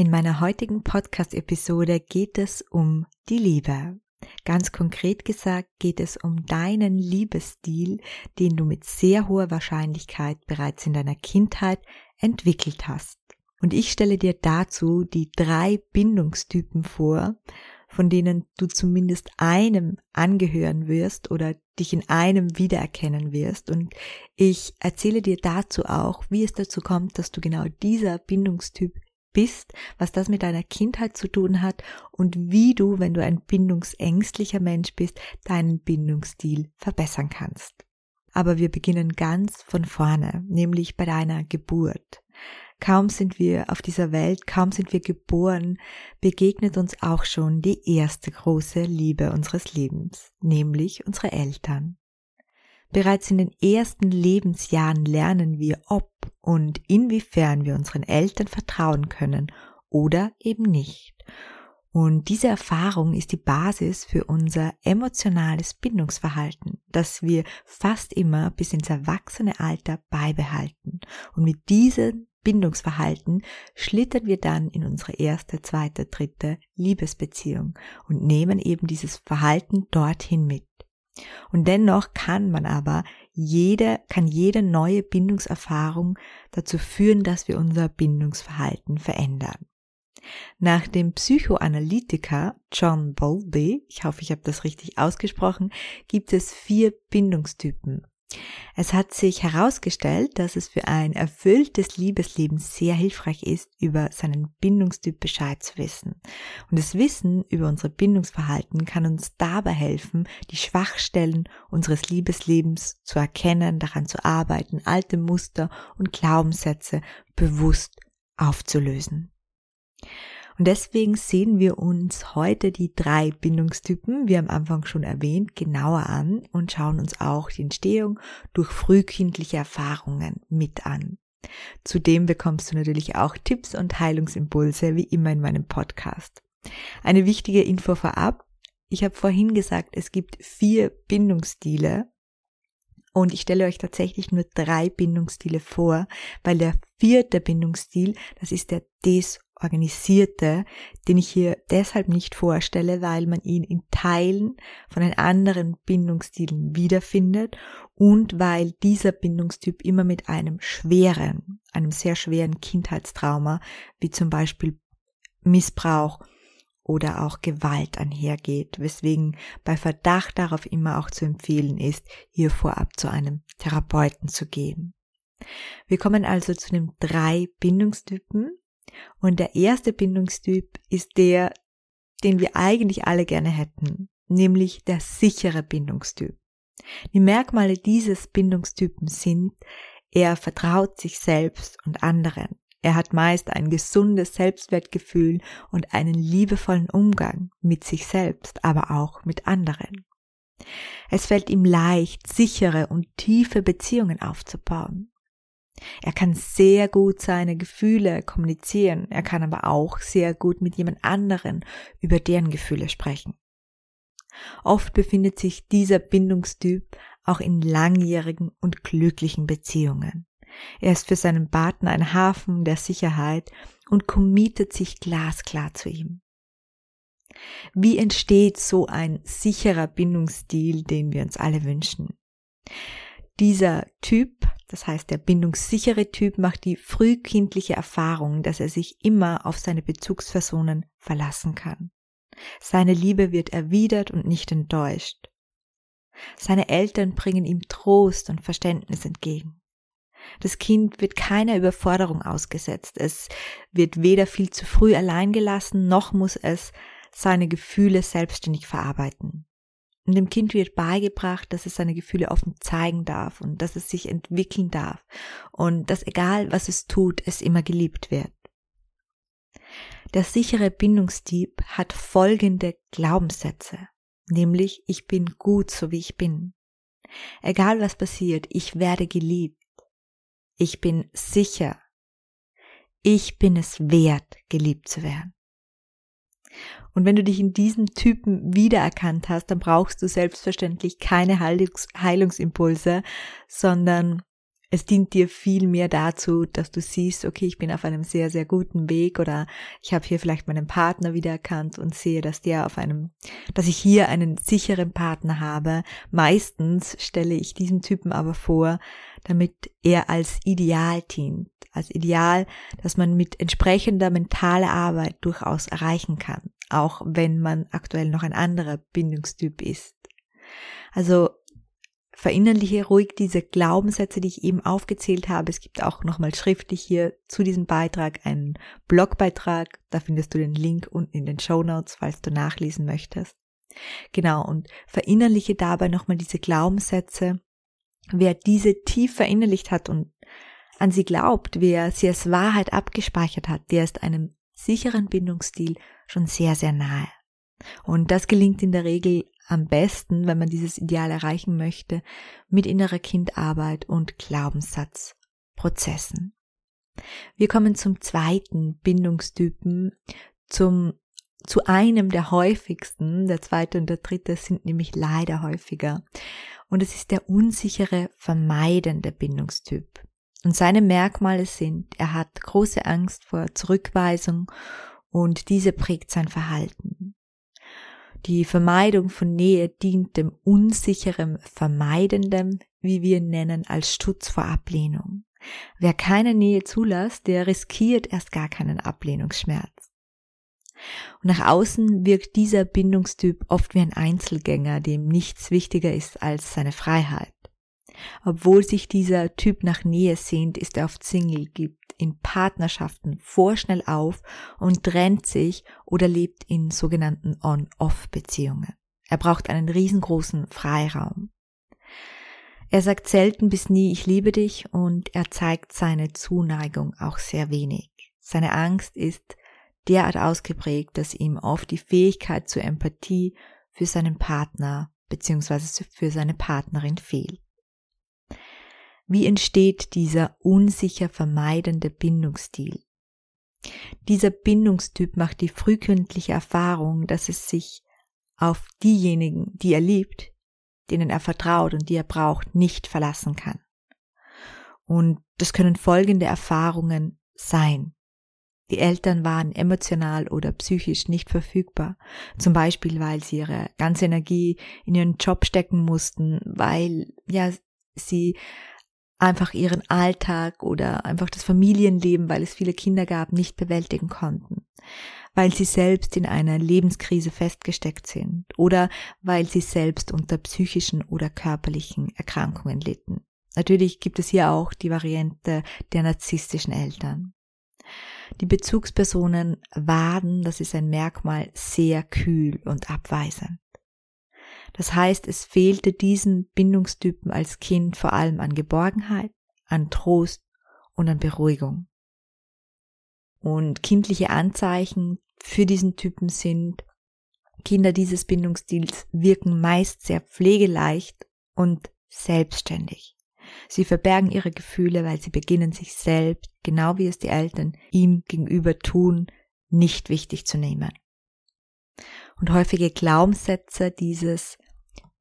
In meiner heutigen Podcast-Episode geht es um die Liebe. Ganz konkret gesagt geht es um deinen Liebesstil, den du mit sehr hoher Wahrscheinlichkeit bereits in deiner Kindheit entwickelt hast. Und ich stelle dir dazu die drei Bindungstypen vor, von denen du zumindest einem angehören wirst oder dich in einem wiedererkennen wirst. Und ich erzähle dir dazu auch, wie es dazu kommt, dass du genau dieser Bindungstyp bist, was das mit deiner Kindheit zu tun hat und wie du, wenn du ein bindungsängstlicher Mensch bist, deinen Bindungsstil verbessern kannst. Aber wir beginnen ganz von vorne, nämlich bei deiner Geburt. Kaum sind wir auf dieser Welt, kaum sind wir geboren, begegnet uns auch schon die erste große Liebe unseres Lebens, nämlich unsere Eltern. Bereits in den ersten Lebensjahren lernen wir, ob und inwiefern wir unseren Eltern vertrauen können oder eben nicht. Und diese Erfahrung ist die Basis für unser emotionales Bindungsverhalten, das wir fast immer bis ins erwachsene Alter beibehalten. Und mit diesem Bindungsverhalten schlittern wir dann in unsere erste, zweite, dritte Liebesbeziehung und nehmen eben dieses Verhalten dorthin mit. Und dennoch kann man aber jede, kann jede neue Bindungserfahrung dazu führen, dass wir unser Bindungsverhalten verändern. Nach dem Psychoanalytiker John Bowlby, ich hoffe, ich habe das richtig ausgesprochen, gibt es vier Bindungstypen es hat sich herausgestellt, dass es für ein erfülltes Liebesleben sehr hilfreich ist, über seinen Bindungstyp Bescheid zu wissen. Und das Wissen über unser Bindungsverhalten kann uns dabei helfen, die Schwachstellen unseres Liebeslebens zu erkennen, daran zu arbeiten, alte Muster und Glaubenssätze bewusst aufzulösen. Und deswegen sehen wir uns heute die drei Bindungstypen, wie am Anfang schon erwähnt, genauer an und schauen uns auch die Entstehung durch frühkindliche Erfahrungen mit an. Zudem bekommst du natürlich auch Tipps und Heilungsimpulse, wie immer in meinem Podcast. Eine wichtige Info vorab. Ich habe vorhin gesagt, es gibt vier Bindungsstile und ich stelle euch tatsächlich nur drei Bindungsstile vor, weil der vierte Bindungsstil, das ist der Des organisierte, den ich hier deshalb nicht vorstelle, weil man ihn in Teilen von den anderen Bindungsstilen wiederfindet und weil dieser Bindungstyp immer mit einem schweren, einem sehr schweren Kindheitstrauma, wie zum Beispiel Missbrauch oder auch Gewalt einhergeht, weswegen bei Verdacht darauf immer auch zu empfehlen ist, hier vorab zu einem Therapeuten zu gehen. Wir kommen also zu den drei Bindungstypen, und der erste Bindungstyp ist der, den wir eigentlich alle gerne hätten, nämlich der sichere Bindungstyp. Die Merkmale dieses Bindungstypen sind, er vertraut sich selbst und anderen. Er hat meist ein gesundes Selbstwertgefühl und einen liebevollen Umgang mit sich selbst, aber auch mit anderen. Es fällt ihm leicht, sichere und tiefe Beziehungen aufzubauen. Er kann sehr gut seine Gefühle kommunizieren, er kann aber auch sehr gut mit jemand anderen über deren Gefühle sprechen. Oft befindet sich dieser Bindungstyp auch in langjährigen und glücklichen Beziehungen. Er ist für seinen Partner ein Hafen der Sicherheit und committet sich glasklar zu ihm. Wie entsteht so ein sicherer Bindungsstil, den wir uns alle wünschen? Dieser Typ das heißt, der bindungssichere Typ macht die frühkindliche Erfahrung, dass er sich immer auf seine Bezugspersonen verlassen kann. Seine Liebe wird erwidert und nicht enttäuscht. Seine Eltern bringen ihm Trost und Verständnis entgegen. Das Kind wird keiner Überforderung ausgesetzt. Es wird weder viel zu früh allein gelassen, noch muss es seine Gefühle selbstständig verarbeiten. Und dem Kind wird beigebracht, dass es seine Gefühle offen zeigen darf und dass es sich entwickeln darf und dass egal was es tut, es immer geliebt wird. Der sichere Bindungstyp hat folgende Glaubenssätze, nämlich ich bin gut so wie ich bin. Egal was passiert, ich werde geliebt. Ich bin sicher. Ich bin es wert, geliebt zu werden. Und wenn du dich in diesem Typen wiedererkannt hast, dann brauchst du selbstverständlich keine Heilungs Heilungsimpulse, sondern es dient dir viel mehr dazu, dass du siehst, okay, ich bin auf einem sehr, sehr guten Weg oder ich habe hier vielleicht meinen Partner wiedererkannt und sehe, dass der auf einem, dass ich hier einen sicheren Partner habe. Meistens stelle ich diesen Typen aber vor, damit er als Ideal dient, als Ideal, dass man mit entsprechender mentaler Arbeit durchaus erreichen kann, auch wenn man aktuell noch ein anderer Bindungstyp ist. Also verinnerliche ruhig diese Glaubenssätze, die ich eben aufgezählt habe. Es gibt auch nochmal schriftlich hier zu diesem Beitrag einen Blogbeitrag. Da findest du den Link unten in den Show Notes, falls du nachlesen möchtest. Genau, und verinnerliche dabei nochmal diese Glaubenssätze. Wer diese tief verinnerlicht hat und an sie glaubt, wer sie als Wahrheit abgespeichert hat, der ist einem sicheren Bindungsstil schon sehr, sehr nahe. Und das gelingt in der Regel am besten, wenn man dieses Ideal erreichen möchte, mit innerer Kindarbeit und Glaubenssatzprozessen. Wir kommen zum zweiten Bindungstypen, zum zu einem der häufigsten, der zweite und der dritte sind nämlich leider häufiger. Und es ist der unsichere, vermeidende Bindungstyp. Und seine Merkmale sind, er hat große Angst vor Zurückweisung und diese prägt sein Verhalten. Die Vermeidung von Nähe dient dem unsicheren Vermeidenden, wie wir nennen, als Stutz vor Ablehnung. Wer keine Nähe zulässt, der riskiert erst gar keinen Ablehnungsschmerz. Und nach außen wirkt dieser Bindungstyp oft wie ein Einzelgänger, dem nichts wichtiger ist als seine Freiheit. Obwohl sich dieser Typ nach Nähe sehnt, ist er oft Single, gibt in Partnerschaften vorschnell auf und trennt sich oder lebt in sogenannten On-Off-Beziehungen. Er braucht einen riesengroßen Freiraum. Er sagt selten bis nie, ich liebe dich und er zeigt seine Zuneigung auch sehr wenig. Seine Angst ist derart ausgeprägt, dass ihm oft die Fähigkeit zur Empathie für seinen Partner bzw. für seine Partnerin fehlt. Wie entsteht dieser unsicher vermeidende Bindungsstil? Dieser Bindungstyp macht die frühkindliche Erfahrung, dass es sich auf diejenigen, die er liebt, denen er vertraut und die er braucht, nicht verlassen kann. Und das können folgende Erfahrungen sein. Die Eltern waren emotional oder psychisch nicht verfügbar, zum Beispiel weil sie ihre ganze Energie in ihren Job stecken mussten, weil ja sie einfach ihren Alltag oder einfach das Familienleben, weil es viele Kinder gab, nicht bewältigen konnten, weil sie selbst in einer Lebenskrise festgesteckt sind oder weil sie selbst unter psychischen oder körperlichen Erkrankungen litten. Natürlich gibt es hier auch die Variante der narzisstischen Eltern. Die Bezugspersonen waren, das ist ein Merkmal, sehr kühl und abweisend. Das heißt, es fehlte diesen Bindungstypen als Kind vor allem an Geborgenheit, an Trost und an Beruhigung. Und kindliche Anzeichen für diesen Typen sind, Kinder dieses Bindungsstils wirken meist sehr pflegeleicht und selbstständig. Sie verbergen ihre Gefühle, weil sie beginnen sich selbst, genau wie es die Eltern ihm gegenüber tun, nicht wichtig zu nehmen. Und häufige Glaubenssätze dieses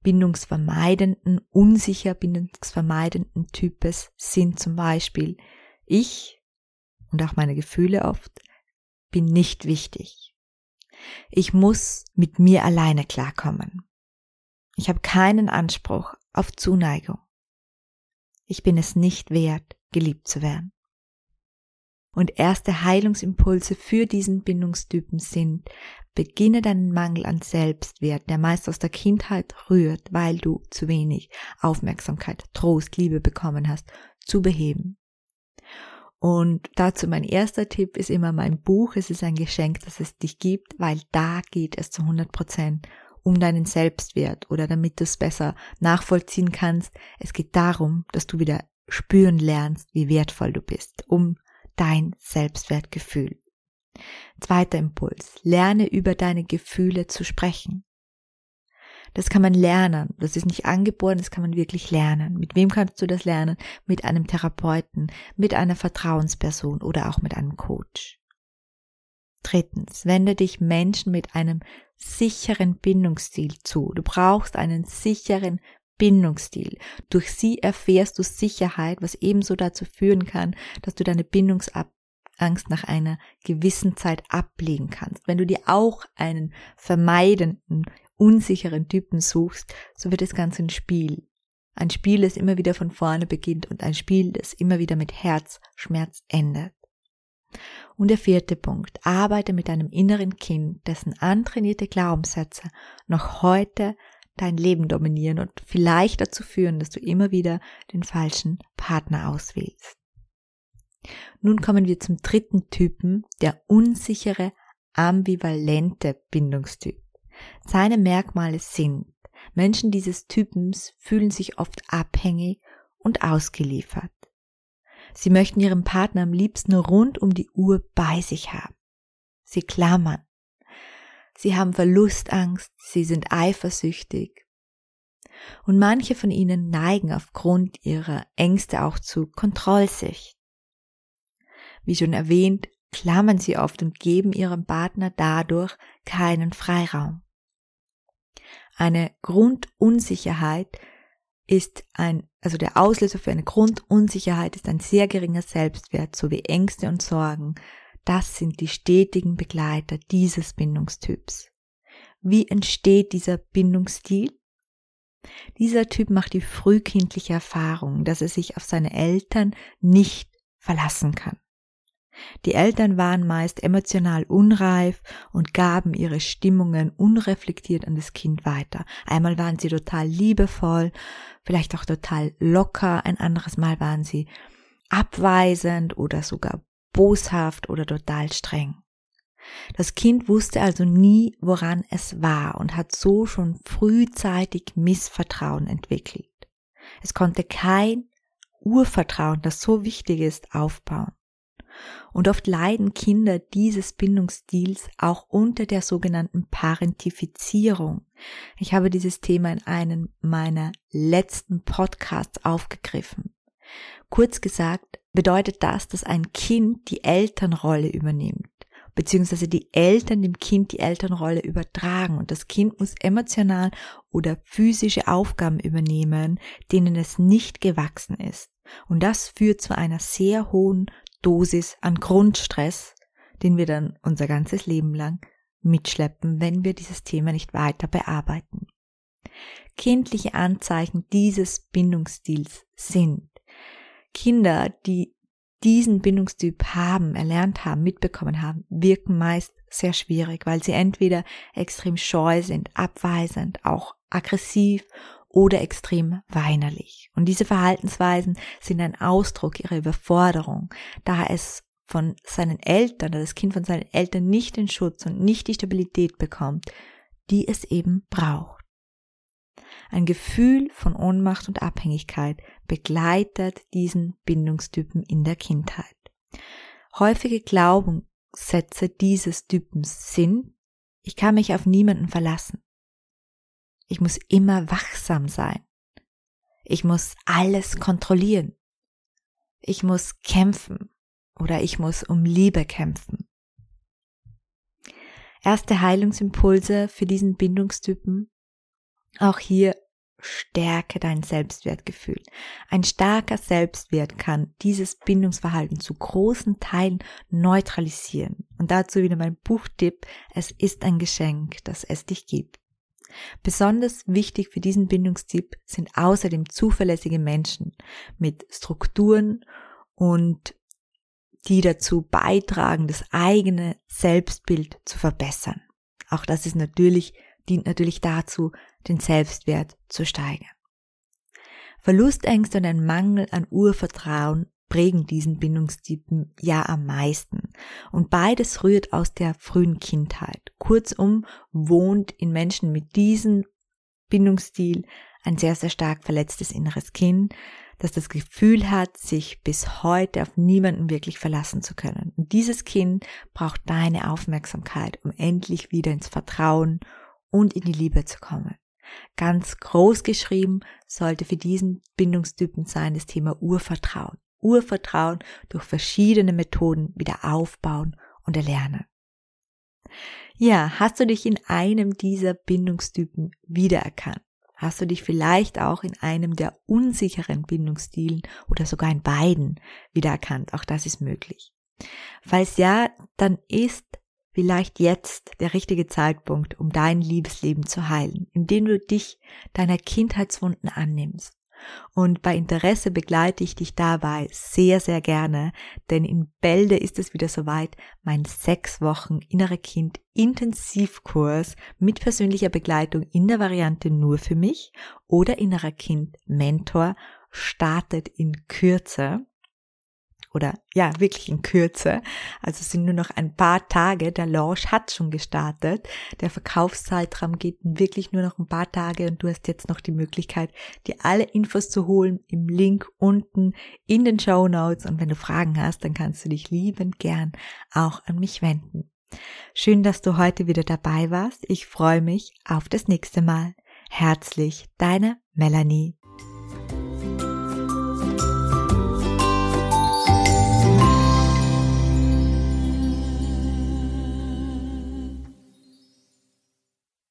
bindungsvermeidenden, unsicher bindungsvermeidenden Types sind zum Beispiel ich und auch meine Gefühle oft bin nicht wichtig. Ich muss mit mir alleine klarkommen. Ich habe keinen Anspruch auf Zuneigung. Ich bin es nicht wert, geliebt zu werden. Und erste Heilungsimpulse für diesen Bindungstypen sind, beginne deinen Mangel an Selbstwert, der meist aus der Kindheit rührt, weil du zu wenig Aufmerksamkeit, Trost, Liebe bekommen hast, zu beheben. Und dazu mein erster Tipp ist immer mein Buch. Es ist ein Geschenk, dass es dich gibt, weil da geht es zu 100 Prozent um deinen Selbstwert oder damit du es besser nachvollziehen kannst. Es geht darum, dass du wieder spüren lernst, wie wertvoll du bist, um dein Selbstwertgefühl. Zweiter Impuls. Lerne über deine Gefühle zu sprechen. Das kann man lernen. Das ist nicht angeboren, das kann man wirklich lernen. Mit wem kannst du das lernen? Mit einem Therapeuten, mit einer Vertrauensperson oder auch mit einem Coach. Drittens, wende dich Menschen mit einem sicheren Bindungsstil zu. Du brauchst einen sicheren Bindungsstil. Durch sie erfährst du Sicherheit, was ebenso dazu führen kann, dass du deine Bindungsangst nach einer gewissen Zeit ablegen kannst. Wenn du dir auch einen vermeidenden unsicheren Typen suchst, so wird das Ganze ein Spiel. Ein Spiel, das immer wieder von vorne beginnt und ein Spiel, das immer wieder mit Herzschmerz endet. Und der vierte Punkt. Arbeite mit deinem inneren Kind, dessen antrainierte Glaubenssätze noch heute dein Leben dominieren und vielleicht dazu führen, dass du immer wieder den falschen Partner auswählst. Nun kommen wir zum dritten Typen, der unsichere, ambivalente Bindungstyp. Seine Merkmale sind, Menschen dieses Typens fühlen sich oft abhängig und ausgeliefert. Sie möchten ihren Partner am liebsten rund um die Uhr bei sich haben. Sie klammern. Sie haben Verlustangst, sie sind eifersüchtig. Und manche von ihnen neigen aufgrund ihrer Ängste auch zu Kontrollsicht. Wie schon erwähnt, klammern sie oft und geben ihrem Partner dadurch keinen Freiraum. Eine Grundunsicherheit ist ein, also der Auslöser für eine Grundunsicherheit ist ein sehr geringer Selbstwert sowie Ängste und Sorgen. Das sind die stetigen Begleiter dieses Bindungstyps. Wie entsteht dieser Bindungsstil? Dieser Typ macht die frühkindliche Erfahrung, dass er sich auf seine Eltern nicht verlassen kann. Die Eltern waren meist emotional unreif und gaben ihre Stimmungen unreflektiert an das Kind weiter. Einmal waren sie total liebevoll, vielleicht auch total locker, ein anderes Mal waren sie abweisend oder sogar boshaft oder total streng. Das Kind wusste also nie, woran es war und hat so schon frühzeitig Missvertrauen entwickelt. Es konnte kein Urvertrauen, das so wichtig ist, aufbauen. Und oft leiden Kinder dieses Bindungsstils auch unter der sogenannten Parentifizierung. Ich habe dieses Thema in einem meiner letzten Podcasts aufgegriffen. Kurz gesagt bedeutet das, dass ein Kind die Elternrolle übernimmt beziehungsweise die Eltern dem Kind die Elternrolle übertragen und das Kind muss emotional oder physische Aufgaben übernehmen, denen es nicht gewachsen ist. Und das führt zu einer sehr hohen Dosis an Grundstress, den wir dann unser ganzes Leben lang mitschleppen, wenn wir dieses Thema nicht weiter bearbeiten. Kindliche Anzeichen dieses Bindungsstils sind Kinder, die diesen Bindungstyp haben, erlernt haben, mitbekommen haben, wirken meist sehr schwierig, weil sie entweder extrem scheu sind, abweisend, auch aggressiv oder extrem weinerlich. Und diese Verhaltensweisen sind ein Ausdruck ihrer Überforderung, da es von seinen Eltern, da das Kind von seinen Eltern nicht den Schutz und nicht die Stabilität bekommt, die es eben braucht. Ein Gefühl von Ohnmacht und Abhängigkeit begleitet diesen Bindungstypen in der Kindheit. Häufige Glaubenssätze dieses Typens sind, ich kann mich auf niemanden verlassen. Ich muss immer wachsam sein. Ich muss alles kontrollieren. Ich muss kämpfen oder ich muss um Liebe kämpfen. Erste Heilungsimpulse für diesen Bindungstypen. Auch hier stärke dein Selbstwertgefühl. Ein starker Selbstwert kann dieses Bindungsverhalten zu großen Teilen neutralisieren. Und dazu wieder mein Buchtipp. Es ist ein Geschenk, dass es dich gibt. Besonders wichtig für diesen Bindungstyp sind außerdem zuverlässige Menschen mit Strukturen und die dazu beitragen, das eigene Selbstbild zu verbessern. Auch das ist natürlich, dient natürlich dazu, den Selbstwert zu steigern. Verlustängste und ein Mangel an Urvertrauen prägen diesen Bindungstypen ja am meisten. Und beides rührt aus der frühen Kindheit. Kurzum wohnt in Menschen mit diesem Bindungsstil ein sehr, sehr stark verletztes inneres Kind, das das Gefühl hat, sich bis heute auf niemanden wirklich verlassen zu können. Und dieses Kind braucht deine Aufmerksamkeit, um endlich wieder ins Vertrauen und in die Liebe zu kommen. Ganz groß geschrieben sollte für diesen Bindungstypen sein das Thema Urvertrauen. Urvertrauen durch verschiedene Methoden wieder aufbauen und erlernen. Ja, hast du dich in einem dieser Bindungstypen wiedererkannt? Hast du dich vielleicht auch in einem der unsicheren Bindungsstilen oder sogar in beiden wiedererkannt? Auch das ist möglich. Falls ja, dann ist vielleicht jetzt der richtige Zeitpunkt, um dein Liebesleben zu heilen, indem du dich deiner Kindheitswunden annimmst. Und bei Interesse begleite ich dich dabei sehr, sehr gerne, denn in Bälde ist es wieder soweit, mein sechs Wochen innere Kind Intensivkurs mit persönlicher Begleitung in der Variante nur für mich oder innerer Kind Mentor startet in Kürze oder ja, wirklich in Kürze. Also es sind nur noch ein paar Tage. Der Launch hat schon gestartet. Der Verkaufszeitraum geht wirklich nur noch ein paar Tage und du hast jetzt noch die Möglichkeit, dir alle Infos zu holen im Link unten in den Show Notes. Und wenn du Fragen hast, dann kannst du dich liebend gern auch an mich wenden. Schön, dass du heute wieder dabei warst. Ich freue mich auf das nächste Mal. Herzlich, deine Melanie.